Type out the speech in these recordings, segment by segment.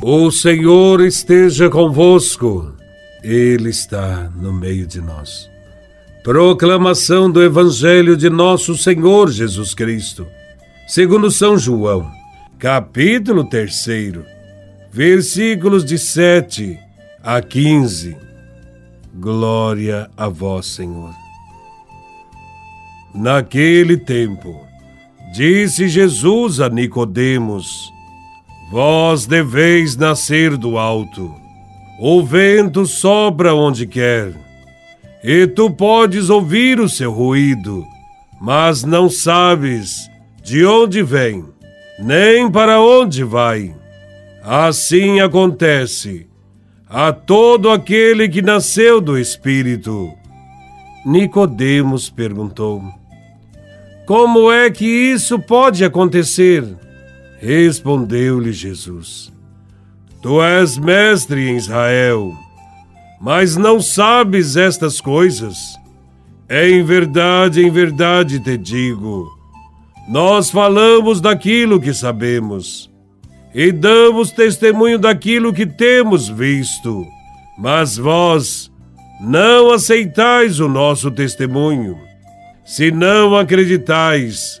O Senhor esteja convosco, Ele está no meio de nós. Proclamação do Evangelho de Nosso Senhor Jesus Cristo, segundo São João, capítulo 3, versículos de 7 a 15. Glória a Vós, Senhor. Naquele tempo, disse Jesus a Nicodemos: Vós deveis nascer do alto. O vento sopra onde quer, e tu podes ouvir o seu ruído, mas não sabes de onde vem, nem para onde vai. Assim acontece a todo aquele que nasceu do Espírito. Nicodemos perguntou: Como é que isso pode acontecer? Respondeu-lhe Jesus: Tu és mestre em Israel, mas não sabes estas coisas. Em verdade, em verdade te digo: nós falamos daquilo que sabemos e damos testemunho daquilo que temos visto, mas vós não aceitais o nosso testemunho. Se não acreditais,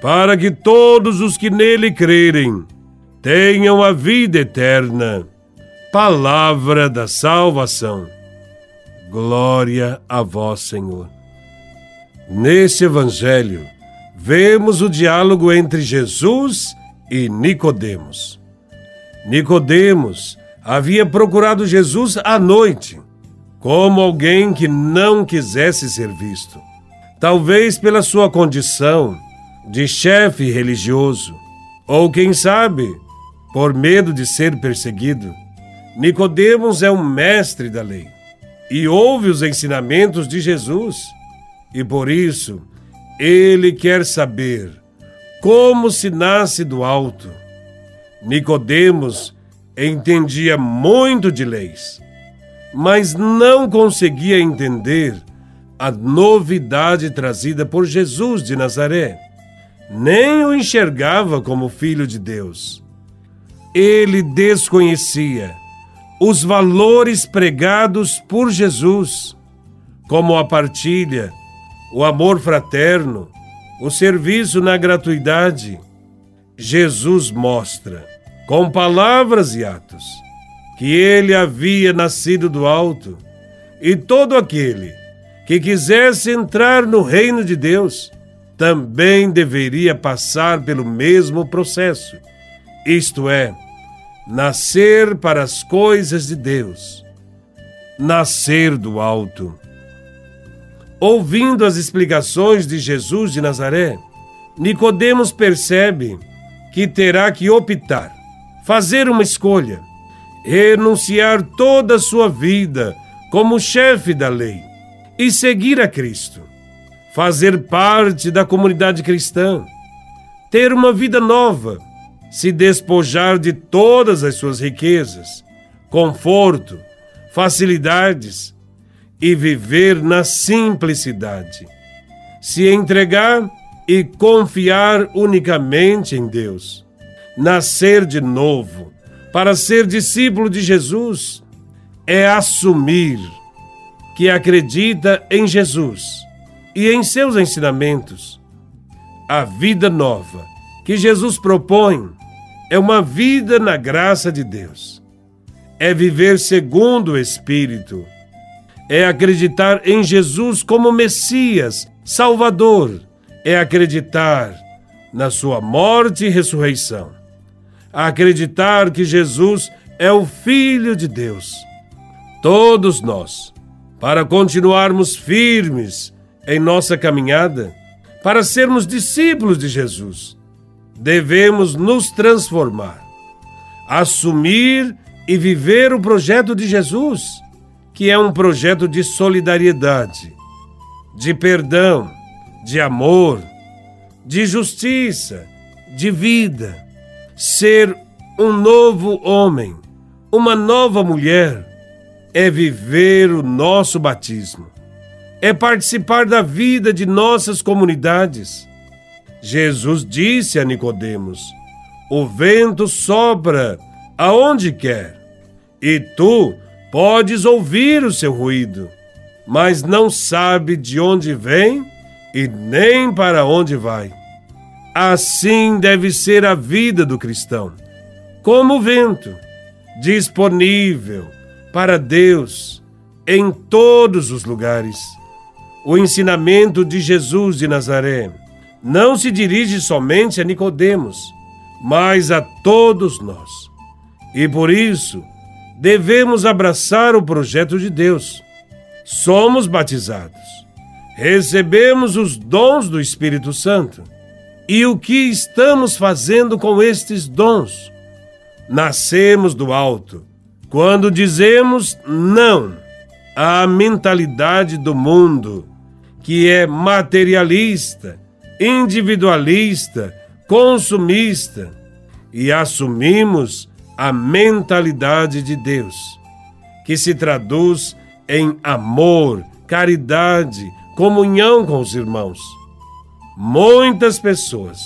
para que todos os que nele crerem tenham a vida eterna. Palavra da salvação. Glória a vós, Senhor. Neste evangelho, vemos o diálogo entre Jesus e Nicodemos. Nicodemos havia procurado Jesus à noite, como alguém que não quisesse ser visto. Talvez pela sua condição, de chefe religioso, ou quem sabe, por medo de ser perseguido. Nicodemos é um mestre da lei e ouve os ensinamentos de Jesus, e por isso ele quer saber como se nasce do alto. Nicodemos entendia muito de leis, mas não conseguia entender a novidade trazida por Jesus de Nazaré nem o enxergava como filho de Deus. Ele desconhecia os valores pregados por Jesus, como a partilha, o amor fraterno, o serviço na gratuidade. Jesus mostra, com palavras e atos, que ele havia nascido do alto e todo aquele que quisesse entrar no reino de Deus também deveria passar pelo mesmo processo, isto é, nascer para as coisas de Deus, nascer do alto. Ouvindo as explicações de Jesus de Nazaré, Nicodemos percebe que terá que optar, fazer uma escolha, renunciar toda a sua vida como chefe da lei e seguir a Cristo fazer parte da comunidade cristã, ter uma vida nova, se despojar de todas as suas riquezas, conforto, facilidades e viver na simplicidade. Se entregar e confiar unicamente em Deus. Nascer de novo para ser discípulo de Jesus é assumir que acredita em Jesus e em seus ensinamentos. A vida nova que Jesus propõe é uma vida na graça de Deus. É viver segundo o Espírito. É acreditar em Jesus como Messias, Salvador. É acreditar na sua morte e ressurreição. Acreditar que Jesus é o Filho de Deus. Todos nós, para continuarmos firmes em nossa caminhada, para sermos discípulos de Jesus, devemos nos transformar. assumir e viver o projeto de Jesus, que é um projeto de solidariedade, de perdão, de amor, de justiça, de vida. Ser um novo homem, uma nova mulher, é viver o nosso batismo, é participar da vida de nossas comunidades. Jesus disse a Nicodemos: O vento sopra aonde quer, e tu podes ouvir o seu ruído, mas não sabe de onde vem e nem para onde vai. Assim deve ser a vida do cristão, como o vento, disponível para Deus em todos os lugares. O ensinamento de Jesus de Nazaré não se dirige somente a Nicodemos, mas a todos nós. E por isso, devemos abraçar o projeto de Deus. Somos batizados recebemos os dons do Espírito Santo. E o que estamos fazendo com estes dons? Nascemos do alto quando dizemos não à mentalidade do mundo, que é materialista, individualista, consumista, e assumimos a mentalidade de Deus, que se traduz em amor, caridade, comunhão com os irmãos. Muitas pessoas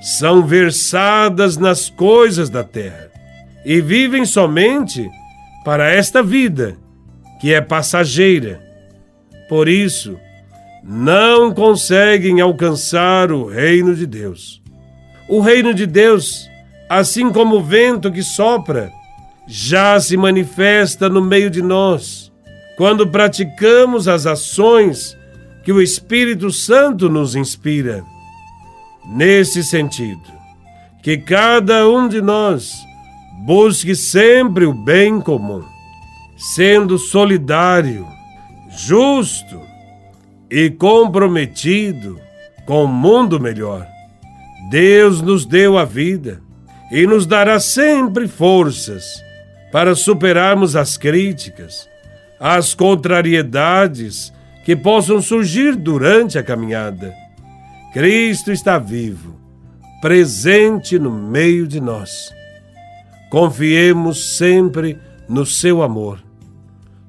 são versadas nas coisas da terra e vivem somente para esta vida, que é passageira. Por isso, não conseguem alcançar o reino de Deus. O reino de Deus, assim como o vento que sopra, já se manifesta no meio de nós, quando praticamos as ações que o Espírito Santo nos inspira. Nesse sentido, que cada um de nós busque sempre o bem comum, sendo solidário, justo e comprometido com o mundo melhor. Deus nos deu a vida e nos dará sempre forças para superarmos as críticas, as contrariedades que possam surgir durante a caminhada. Cristo está vivo, presente no meio de nós. Confiemos sempre no seu amor.